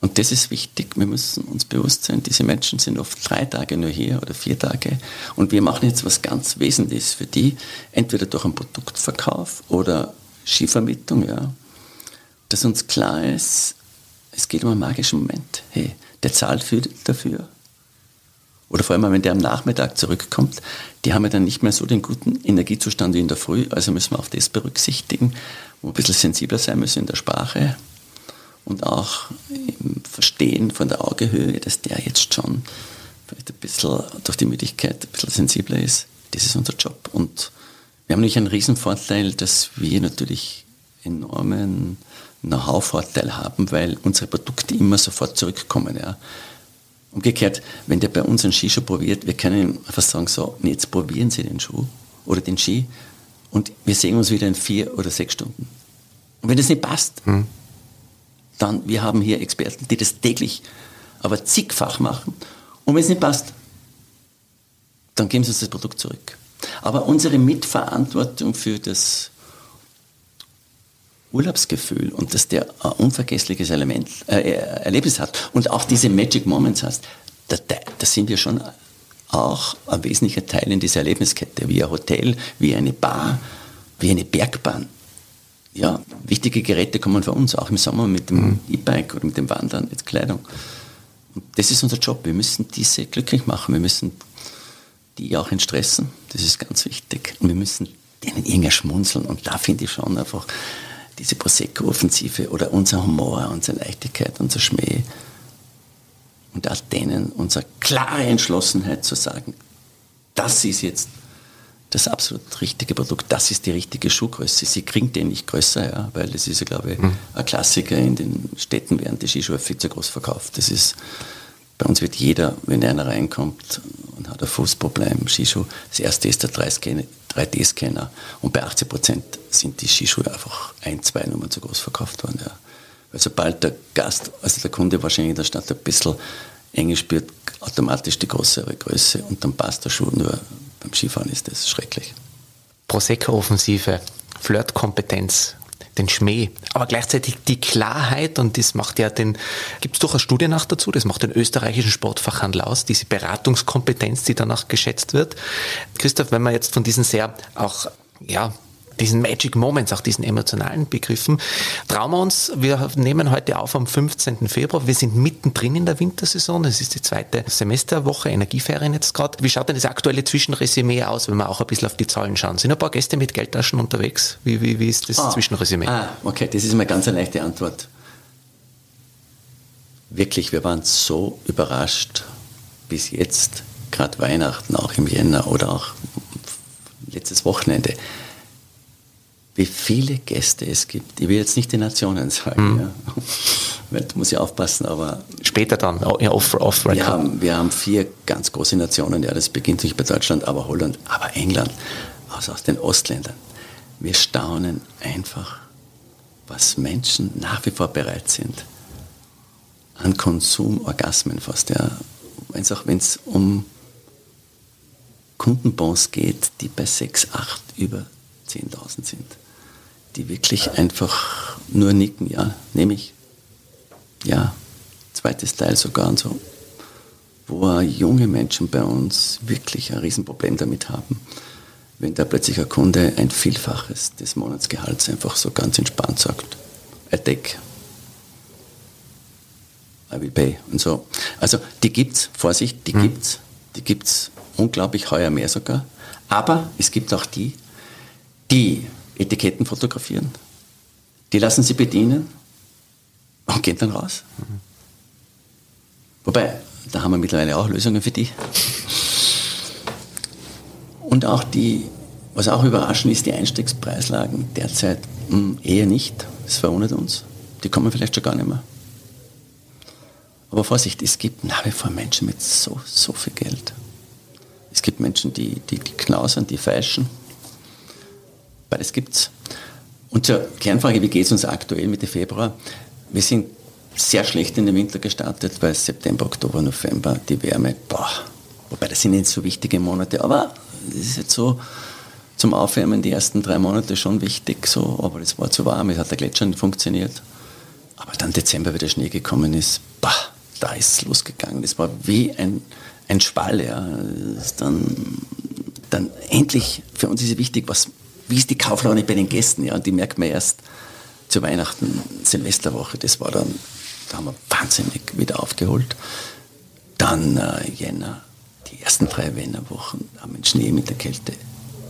[SPEAKER 3] Und das ist wichtig. Wir müssen uns bewusst sein, diese Menschen sind oft drei Tage nur hier oder vier Tage. Und wir machen jetzt was ganz Wesentliches für die, entweder durch einen Produktverkauf oder Skivermittlung, ja. Dass uns klar ist, es geht um einen magischen Moment. Hey, der zahlt für, dafür. Oder vor allem, wenn der am Nachmittag zurückkommt, die haben ja dann nicht mehr so den guten Energiezustand wie in der Früh. Also müssen wir auch das berücksichtigen, wo wir ein bisschen sensibler sein müssen in der Sprache und auch im Verstehen von der Augehöhe, dass der jetzt schon vielleicht ein bisschen durch die Müdigkeit ein bisschen sensibler ist. Das ist unser Job. Und wir haben nämlich einen Riesenvorteil, dass wir natürlich enormen Know-how-Vorteil haben, weil unsere Produkte immer sofort zurückkommen. Ja. Umgekehrt, wenn der bei uns einen Skischuh probiert, wir können ihm einfach sagen, so, jetzt probieren Sie den Schuh oder den Ski und wir sehen uns wieder in vier oder sechs Stunden. Und wenn das nicht passt, hm. dann, wir haben hier Experten, die das täglich, aber zigfach machen. Und wenn es nicht passt, dann geben Sie uns das Produkt zurück. Aber unsere Mitverantwortung für das Urlaubsgefühl und dass der ein unvergessliches Element, äh, Erlebnis hat und auch diese Magic Moments hast, da, da, sind wir schon auch ein wesentlicher Teil in dieser Erlebniskette, wie ein Hotel, wie eine Bar, wie eine Bergbahn. Ja, wichtige Geräte kommen von uns, auch im Sommer mit dem mhm. E-Bike oder mit dem Wandern, mit Kleidung. Und das ist unser Job. Wir müssen diese glücklich machen. Wir müssen die auch entstressen. Das ist ganz wichtig. Und wir müssen denen irgendwie schmunzeln. Und da finde ich schon einfach, diese Prosecco-Offensive oder unser Humor, unsere Leichtigkeit, unser Schmäh und auch denen unsere klare Entschlossenheit zu sagen, das ist jetzt das absolut richtige Produkt, das ist die richtige Schuhgröße. Sie kriegen den nicht größer, ja, weil das ist ja, glaube ich, mhm. ein Klassiker in den Städten, werden die Skischuhe viel zu groß verkauft. Das ist, bei uns wird jeder, wenn einer reinkommt und hat ein Fußproblem, Skischuh, das erste ist der 30 3D-Scanner. Und bei 80 Prozent sind die Skischuhe einfach ein, zwei Nummern zu groß verkauft worden. Ja. Weil sobald der Gast, also der Kunde wahrscheinlich in der Stadt ein bisschen eng spürt, automatisch die größere Größe und dann passt der Schuh. Nur beim Skifahren ist das schrecklich.
[SPEAKER 2] Prosecco-Offensive, Flirtkompetenz, den Schmäh, aber gleichzeitig die Klarheit und das macht ja den, gibt es durchaus Studien nach dazu, das macht den österreichischen Sportfachhandel aus, diese Beratungskompetenz, die danach geschätzt wird. Christoph, wenn man jetzt von diesen sehr auch, ja, diesen Magic Moments, auch diesen emotionalen Begriffen. Trauen wir uns, wir nehmen heute auf am 15. Februar, wir sind mittendrin in der Wintersaison, es ist die zweite Semesterwoche, Energieferien jetzt gerade. Wie schaut denn das aktuelle Zwischenresümee aus, wenn wir auch ein bisschen auf die Zahlen schauen? Sind ein paar Gäste mit Geldtaschen unterwegs? Wie, wie, wie ist das ah, Zwischenresümee?
[SPEAKER 3] Ah, okay, das ist mal ganz eine leichte Antwort. Wirklich, wir waren so überrascht bis jetzt, gerade Weihnachten, auch im Jänner oder auch letztes Wochenende wie viele Gäste es gibt. Ich will jetzt nicht die Nationen sagen, mhm. ja. Da muss ich aufpassen, aber.
[SPEAKER 2] Später dann, ja, off, off
[SPEAKER 3] wir, haben, wir haben vier ganz große Nationen, ja, das beginnt nicht bei Deutschland, aber Holland, aber England, also aus den Ostländern. Wir staunen einfach, was Menschen nach wie vor bereit sind, an Konsumorgasmen fast, ja. Wenn es um Kundenbons geht, die bei 6, 8 über 10.000 sind, die wirklich einfach nur nicken, ja, nehme ich. Ja, zweites Teil sogar und so, wo junge Menschen bei uns wirklich ein Riesenproblem damit haben, wenn da plötzlich ein Kunde ein Vielfaches des Monatsgehalts einfach so ganz entspannt sagt, I take, I will pay und so. Also die gibt's, Vorsicht, die hm. gibt's, die gibt's unglaublich heuer mehr sogar, aber es gibt auch die, die Etiketten fotografieren, die lassen sie bedienen und gehen dann raus. Wobei, da haben wir mittlerweile auch Lösungen für die. Und auch die, was auch überraschend ist, die Einstiegspreislagen derzeit hm, eher nicht. Das verwundert uns. Die kommen vielleicht schon gar nicht mehr. Aber Vorsicht, es gibt nach wie vor Menschen mit so, so viel Geld. Es gibt Menschen, die, die, die knausern, die feilschen, Beides gibt's. Und zur Kernfrage, wie geht es uns aktuell Mitte Februar? Wir sind sehr schlecht in den Winter gestartet, weil September, Oktober, November die Wärme, boah, wobei das sind nicht so wichtige Monate, aber es ist jetzt so zum Aufwärmen die ersten drei Monate schon wichtig, so, aber es war zu warm, es hat der Gletscher nicht funktioniert. Aber dann Dezember, wie der Schnee gekommen ist, bah, da ist es losgegangen. Das war wie ein, ein Schwall. Ja. Dann, dann endlich, für uns ist es wichtig, was, wie ist die Kauflaune bei den Gästen? Ja? Und die merkt man erst zu Weihnachten, Silvesterwoche. Das war dann, da haben wir wahnsinnig wieder aufgeholt. Dann äh, Jänner, die ersten drei Wienerwochen, haben wir Schnee mit der Kälte.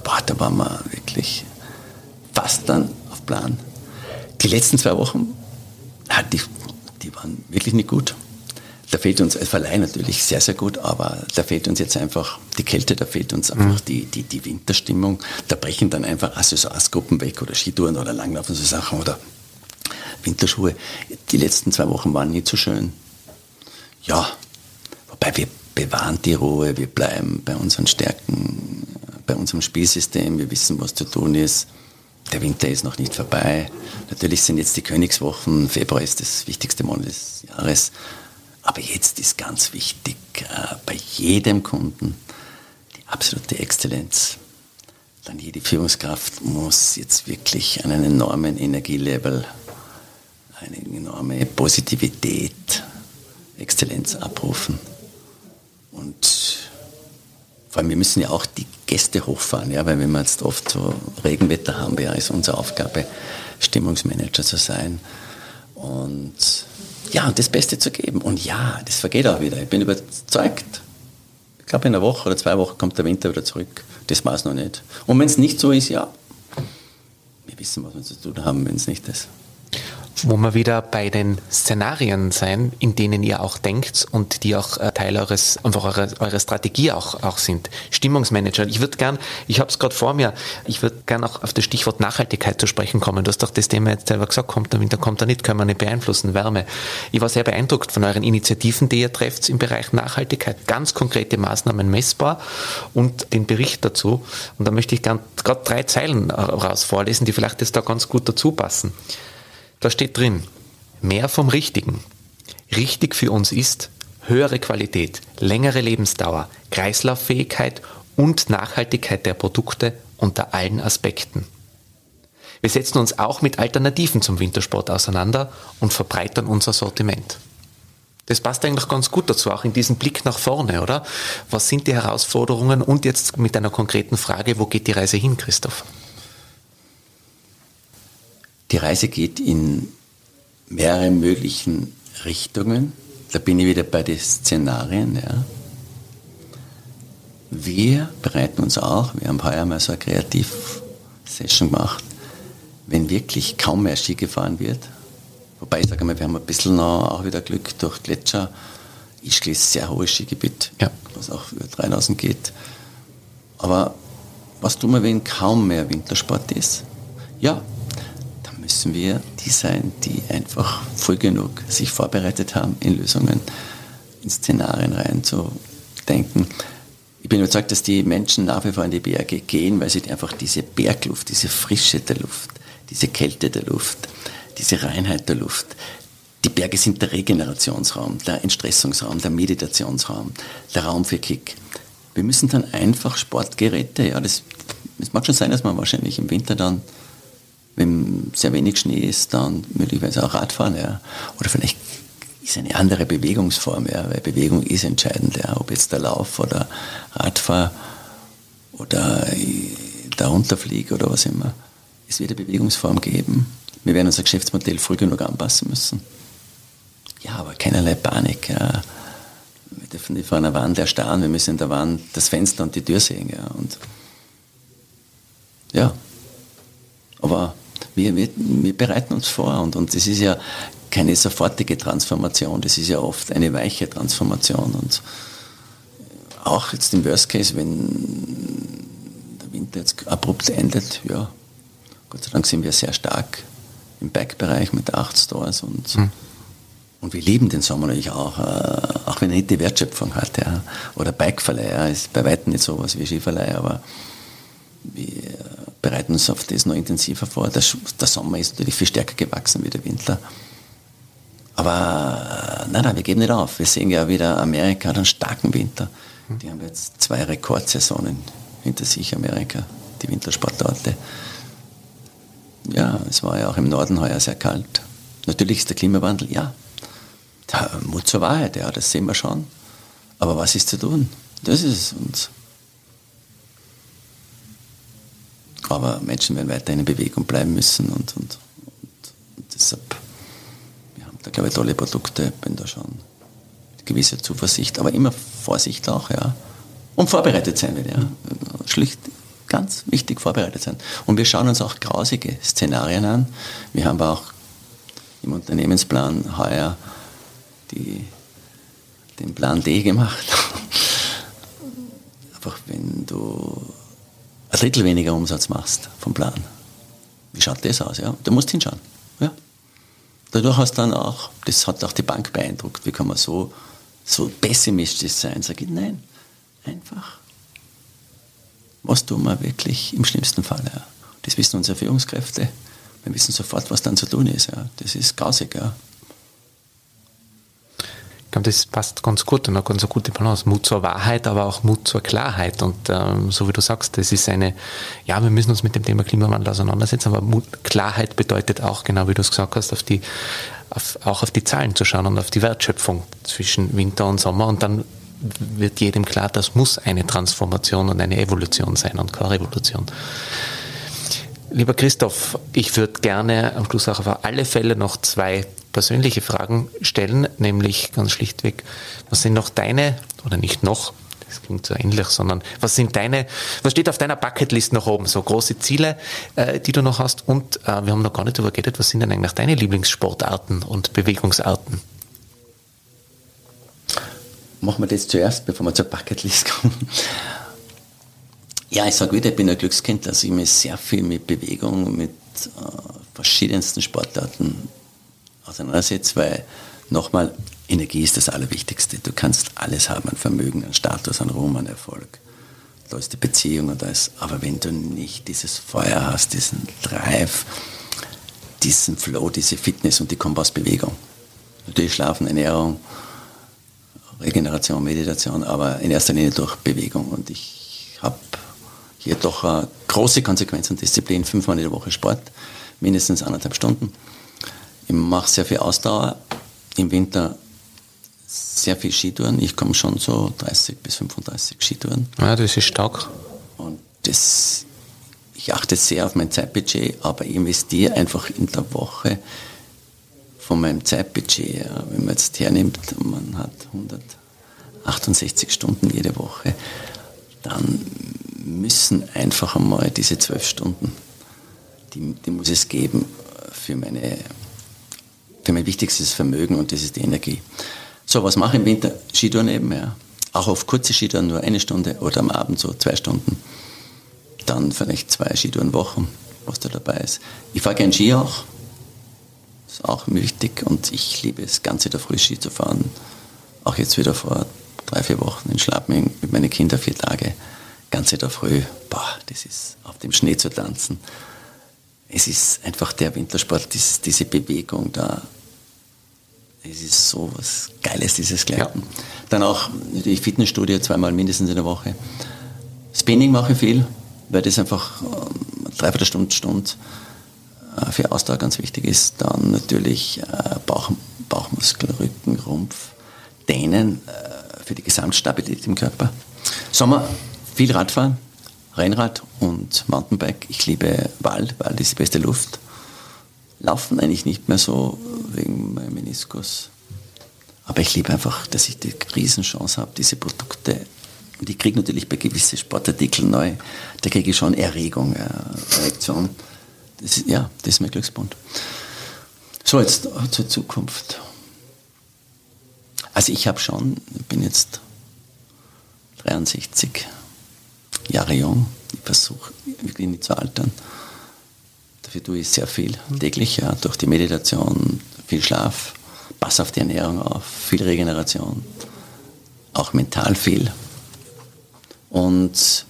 [SPEAKER 3] Boah, da waren wir wirklich fast dann auf Plan. Die letzten zwei Wochen, die, die waren wirklich nicht gut. Da fehlt uns, Verleih natürlich sehr, sehr gut, aber da fehlt uns jetzt einfach die Kälte, da fehlt uns einfach mhm. die, die, die Winterstimmung. Da brechen dann einfach Accessoires-Gruppen weg oder Skitouren oder Langlaufen, so Sachen oder Winterschuhe. Die letzten zwei Wochen waren nicht so schön. Ja, wobei wir bewahren die Ruhe, wir bleiben bei unseren Stärken, bei unserem Spielsystem, wir wissen, was zu tun ist. Der Winter ist noch nicht vorbei. Natürlich sind jetzt die Königswochen, Februar ist das wichtigste Monat des Jahres. Aber jetzt ist ganz wichtig, äh, bei jedem Kunden die absolute Exzellenz. Dann jede Führungskraft muss jetzt wirklich einen enormen Energielevel, eine enorme Positivität, Exzellenz abrufen. Und vor allem, wir müssen ja auch die Gäste hochfahren, ja, weil wenn wir jetzt oft so Regenwetter haben, ja, ist unsere Aufgabe, Stimmungsmanager zu sein. Und ja, und das Beste zu geben. Und ja, das vergeht auch wieder. Ich bin überzeugt. Ich glaube, in einer Woche oder zwei Wochen kommt der Winter wieder zurück. Das war es noch nicht. Und wenn es nicht so ist, ja, wir wissen, was wir zu tun haben, wenn es nicht ist
[SPEAKER 2] wo wir wieder bei den Szenarien sein, in denen ihr auch denkt und die auch äh, Teil eures, einfach eure, eure Strategie auch, auch sind. Stimmungsmanager. Ich würde gern, ich habe es gerade vor mir, ich würde gern auch auf das Stichwort Nachhaltigkeit zu sprechen kommen. Du hast doch das Thema jetzt selber gesagt, kommt der Winter, kommt er nicht, können wir nicht beeinflussen, Wärme. Ich war sehr beeindruckt von euren Initiativen, die ihr trefft im Bereich Nachhaltigkeit. Ganz konkrete Maßnahmen messbar und den Bericht dazu. Und da möchte ich gern gerade drei Zeilen raus vorlesen, die vielleicht jetzt da ganz gut dazu passen. Da steht drin, mehr vom Richtigen. Richtig für uns ist höhere Qualität, längere Lebensdauer, Kreislauffähigkeit und Nachhaltigkeit der Produkte unter allen Aspekten. Wir setzen uns auch mit Alternativen zum Wintersport auseinander und verbreitern unser Sortiment. Das passt eigentlich ganz gut dazu, auch in diesem Blick nach vorne, oder? Was sind die Herausforderungen? Und jetzt mit einer konkreten Frage, wo geht die Reise hin, Christoph?
[SPEAKER 3] Die Reise geht in mehrere möglichen Richtungen. Da bin ich wieder bei den Szenarien. Ja. Wir bereiten uns auch, wir haben heuer mal so eine Kreativ-Session gemacht, wenn wirklich kaum mehr Ski gefahren wird. Wobei ich sage mal, wir haben ein bisschen noch auch wieder Glück durch Gletscher. Ischgl ist ein sehr hohes Skigebiet, ja. was auch über 3000 geht. Aber was tun wir, wenn kaum mehr Wintersport ist? Ja, müssen wir die sein, die einfach früh genug sich vorbereitet haben, in Lösungen, in Szenarien reinzudenken. Ich bin überzeugt, dass die Menschen nach wie vor in die Berge gehen, weil sie einfach diese Bergluft, diese Frische der Luft, diese Kälte der Luft, diese Reinheit der Luft, die Berge sind der Regenerationsraum, der Entstressungsraum, der Meditationsraum, der Raum für Kick. Wir müssen dann einfach Sportgeräte, ja, das, das mag schon sein, dass man wahrscheinlich im Winter dann wenn sehr wenig Schnee ist, dann möglicherweise auch Radfahren. Ja. Oder vielleicht ist eine andere Bewegungsform, ja, weil Bewegung ist entscheidend, ja, ob jetzt der Lauf oder Radfahr oder da runterfliege oder was immer. Es wird eine Bewegungsform geben. Wir werden unser Geschäftsmodell früh genug anpassen müssen. Ja, aber keinerlei Panik. Ja. Wir dürfen nicht vor einer Wand erstarren, wir müssen in der Wand das Fenster und die Tür sehen. Ja. Und ja, aber wir, wir, wir bereiten uns vor und, und das ist ja keine sofortige Transformation, das ist ja oft eine weiche Transformation und auch jetzt im Worst Case, wenn der Winter jetzt abrupt endet, ja, Gott sei Dank sind wir sehr stark im Bike-Bereich mit acht Stores und, mhm. und wir lieben den Sommer natürlich auch, äh, auch wenn er nicht die Wertschöpfung hat. Ja. Oder Bikeverleih ja, ist bei weitem nicht sowas wie Skiverleih, aber wir bereiten uns auf das noch intensiver vor. Der, der Sommer ist natürlich viel stärker gewachsen wie der Winter. Aber nein, nein, wir geben nicht auf. Wir sehen ja wieder, Amerika hat einen starken Winter. Die haben jetzt zwei Rekordsaisonen hinter sich, Amerika, die Wintersportorte. Ja, es war ja auch im Norden heuer sehr kalt. Natürlich ist der Klimawandel, ja. Der Mut zur Wahrheit, ja, das sehen wir schon. Aber was ist zu tun? Das ist es. Und aber Menschen werden weiterhin in Bewegung bleiben müssen und, und, und, und deshalb, wir haben da glaube ich tolle Produkte, bin da schon gewisse Zuversicht, aber immer Vorsicht auch, ja. Und vorbereitet sein wird, ja. Schlicht, ganz wichtig vorbereitet sein. Und wir schauen uns auch grausige Szenarien an. Wir haben auch im Unternehmensplan heuer die, den Plan D gemacht. Einfach wenn du ein Drittel weniger Umsatz machst vom Plan. Wie schaut das aus? Ja? Du musst hinschauen. Ja? Dadurch hast dann auch, das hat auch die Bank beeindruckt, wie kann man so, so pessimistisch sein? Sag ich, nein, einfach. Was tun wir wirklich im schlimmsten Fall? Ja? Das wissen unsere Führungskräfte. Wir wissen sofort, was dann zu tun ist. Ja? Das ist grausig. Ja?
[SPEAKER 2] Ich glaube, das passt ganz gut und eine ganz gute Balance. Mut zur Wahrheit, aber auch Mut zur Klarheit. Und ähm, so wie du sagst, das ist eine, ja, wir müssen uns mit dem Thema Klimawandel auseinandersetzen, aber Mut, Klarheit bedeutet auch, genau wie du es gesagt hast, auf die, auf, auch auf die Zahlen zu schauen und auf die Wertschöpfung zwischen Winter und Sommer. Und dann wird jedem klar, das muss eine Transformation und eine Evolution sein und keine Revolution. Lieber Christoph, ich würde gerne am Schluss auch auf alle Fälle noch zwei persönliche Fragen stellen, nämlich ganz schlichtweg, was sind noch deine, oder nicht noch, das klingt so ähnlich, sondern was sind deine, was steht auf deiner Bucketlist noch oben? So große Ziele, äh, die du noch hast und äh, wir haben noch gar nicht darüber geredet, was sind denn eigentlich deine Lieblingssportarten und Bewegungsarten?
[SPEAKER 3] Machen wir das zuerst, bevor wir zur Bucketlist kommen. Ja, ich sage wieder, ich bin ein Glückskind, dass ich mich sehr viel mit Bewegung, mit äh, verschiedensten Sportarten auseinandersetze, weil nochmal, Energie ist das Allerwichtigste. Du kannst alles haben, ein Vermögen, ein Status, ein Ruhm, ein Erfolg. Da ist die Beziehung und alles. Aber wenn du nicht dieses Feuer hast, diesen Drive, diesen Flow, diese Fitness und die kommt aus Bewegung. Natürlich Schlafen, Ernährung, Regeneration, Meditation, aber in erster Linie durch Bewegung. Und ich habe hier doch eine große Konsequenz und Disziplin, fünfmal in der Woche Sport, mindestens anderthalb Stunden. Ich mache sehr viel Ausdauer, im Winter sehr viel Skitouren. Ich komme schon so 30 bis 35 Skitouren.
[SPEAKER 2] Ja, das ist stark.
[SPEAKER 3] Und das, ich achte sehr auf mein Zeitbudget, aber ich investiere einfach in der Woche von meinem Zeitbudget. Wenn man jetzt hernimmt, man hat 168 Stunden jede Woche, dann müssen einfach einmal diese zwölf Stunden, die, die muss es geben für, meine, für mein wichtigstes Vermögen und das ist die Energie. So, was mache ich im Winter? Skitouren eben, ja. Auch auf kurze Skitouren nur eine Stunde oder am Abend so zwei Stunden. Dann vielleicht zwei Skitouren Wochen, was da dabei ist. Ich fahre gern Ski auch. Ist auch wichtig und ich liebe es, ganze der Früh Ski zu fahren. Auch jetzt wieder vor drei, vier Wochen in Schlappming mit meinen Kindern vier Tage ganze der Früh, boah, das ist auf dem Schnee zu tanzen. Es ist einfach der Wintersport, dieses, diese Bewegung da. Es ist so was Geiles, dieses Gleiten. Ja. Dann auch die Fitnessstudio zweimal mindestens in der Woche. Spinning mache ich viel, weil das einfach äh, dreiviertel Stunde, Stunde äh, für Ausdauer ganz wichtig ist. Dann natürlich äh, Bauch, Bauchmuskel, Rücken, Rumpf, Dehnen für die Gesamtstabilität im Körper. Sommer viel Radfahren, Rennrad und Mountainbike. Ich liebe Wald, Wald ist die beste Luft. Laufen eigentlich nicht mehr so wegen meinem Meniskus. Aber ich liebe einfach, dass ich die Riesenchance habe, diese Produkte. Und ich kriege natürlich bei gewissen Sportartikeln neu, da kriege ich schon Erregung, äh, Reaktion. Das ist, ja, das ist mein Glücksbund. So, jetzt zur Zukunft. Also ich habe schon, ich bin jetzt 63, Jahre jung. Ich versuche wirklich nicht zu altern. Dafür tue ich sehr viel täglich, ja, durch die Meditation, viel Schlaf, pass auf die Ernährung auf, viel Regeneration, auch mental viel. Und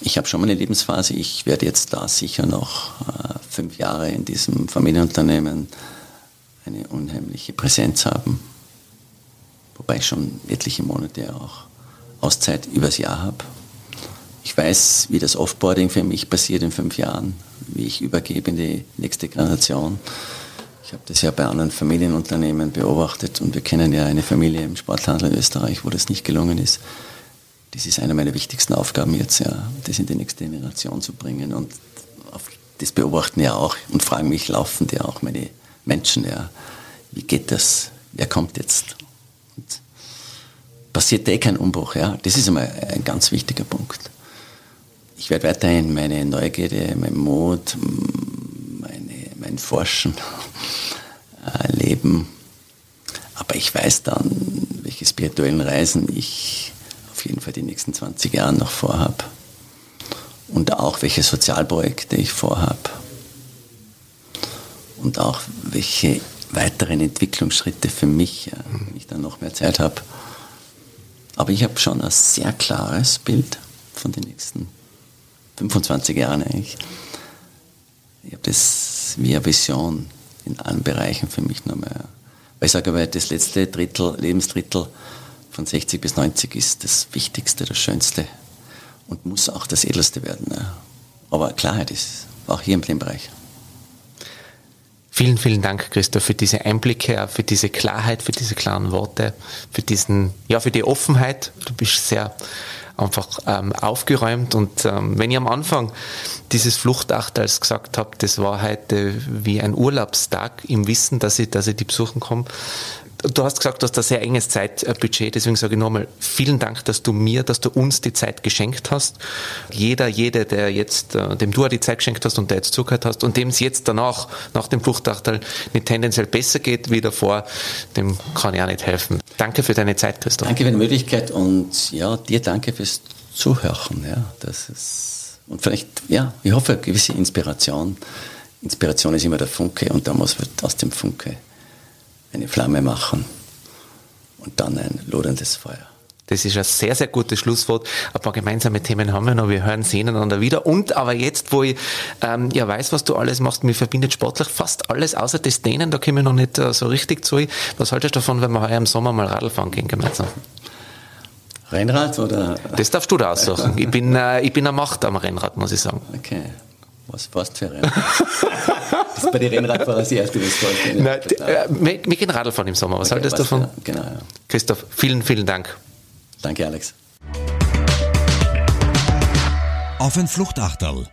[SPEAKER 3] ich habe schon meine Lebensphase. Ich werde jetzt da sicher noch äh, fünf Jahre in diesem Familienunternehmen eine unheimliche Präsenz haben. Wobei ich schon etliche Monate auch Auszeit übers Jahr habe. Ich weiß, wie das Offboarding für mich passiert in fünf Jahren, wie ich übergebe in die nächste Generation, Ich habe das ja bei anderen Familienunternehmen beobachtet und wir kennen ja eine Familie im Sporthandel in Österreich, wo das nicht gelungen ist. Das ist eine meiner wichtigsten Aufgaben jetzt, ja, das in die nächste Generation zu bringen. Und das beobachten ja auch und fragen mich laufend ja auch meine Menschen, ja, wie geht das? Wer kommt jetzt? Und passiert eh kein Umbruch, ja. Das ist einmal ein ganz wichtiger Punkt. Ich werde weiterhin meine Neugierde, mein Mut, meine, mein Forschen erleben. Aber ich weiß dann, welche spirituellen Reisen ich auf jeden Fall die nächsten 20 Jahre noch vorhabe. Und auch welche Sozialprojekte ich vorhabe. Und auch welche weiteren Entwicklungsschritte für mich, ja, wenn ich dann noch mehr Zeit habe. Aber ich habe schon ein sehr klares Bild von den nächsten 25 Jahren eigentlich. Ich habe das wie eine Vision in allen Bereichen für mich nochmal. Weil ich sage aber, das letzte Drittel, Lebensdrittel von 60 bis 90 ist das Wichtigste, das Schönste und muss auch das Edelste werden. Aber Klarheit ist auch hier in dem Bereich.
[SPEAKER 2] Vielen, vielen Dank, Christoph, für diese Einblicke, für diese Klarheit, für diese klaren Worte, für diesen, ja, für die Offenheit. Du bist sehr einfach ähm, aufgeräumt. Und ähm, wenn ich am Anfang dieses Fluchtachtals gesagt habe, das war heute wie ein Urlaubstag im Wissen, dass ich, dass ich die besuchen komme, Du hast gesagt, du hast ein sehr enges Zeitbudget, deswegen sage ich nochmal vielen Dank, dass du mir, dass du uns die Zeit geschenkt hast. Jeder, jede, der jetzt, äh, dem du die Zeit geschenkt hast und der jetzt zugehört hast und dem es jetzt danach, nach dem Fluchtachtal, nicht tendenziell besser geht wie davor, dem kann ich auch nicht helfen. Danke für deine Zeit, Christoph.
[SPEAKER 3] Danke für die Möglichkeit und ja, dir danke fürs Zuhören. Ja, das ist, und vielleicht, ja, ich hoffe, eine gewisse Inspiration. Inspiration ist immer der Funke und da muss aus dem Funke eine Flamme machen und dann ein loderndes Feuer.
[SPEAKER 2] Das ist ein sehr, sehr gutes Schlusswort. Ein paar gemeinsame Themen haben wir noch. Wir hören, sehen einander wieder. Und aber jetzt, wo ich ähm, ja weiß, was du alles machst, mir verbindet sportlich fast alles, außer das Dehnen, da komme ich noch nicht äh, so richtig zu. Was haltest du davon, wenn wir heuer im Sommer mal Radl fahren gehen gemeinsam?
[SPEAKER 3] Rennrad oder?
[SPEAKER 2] Das darfst du da aussuchen. Ich bin, äh, ich bin eine Macht am Rennrad, muss ich sagen.
[SPEAKER 3] Okay. Was passt für Rennrad? das ist bei den Rennradfahrern das erste, was vorstellen.
[SPEAKER 2] Nein, äh, wir, gehen Radl fahren im Sommer. Was okay, haltest du davon?
[SPEAKER 3] Genau, ja.
[SPEAKER 2] Christoph, vielen, vielen Dank.
[SPEAKER 3] Danke, Alex.
[SPEAKER 1] Auf ein Fluchtachterl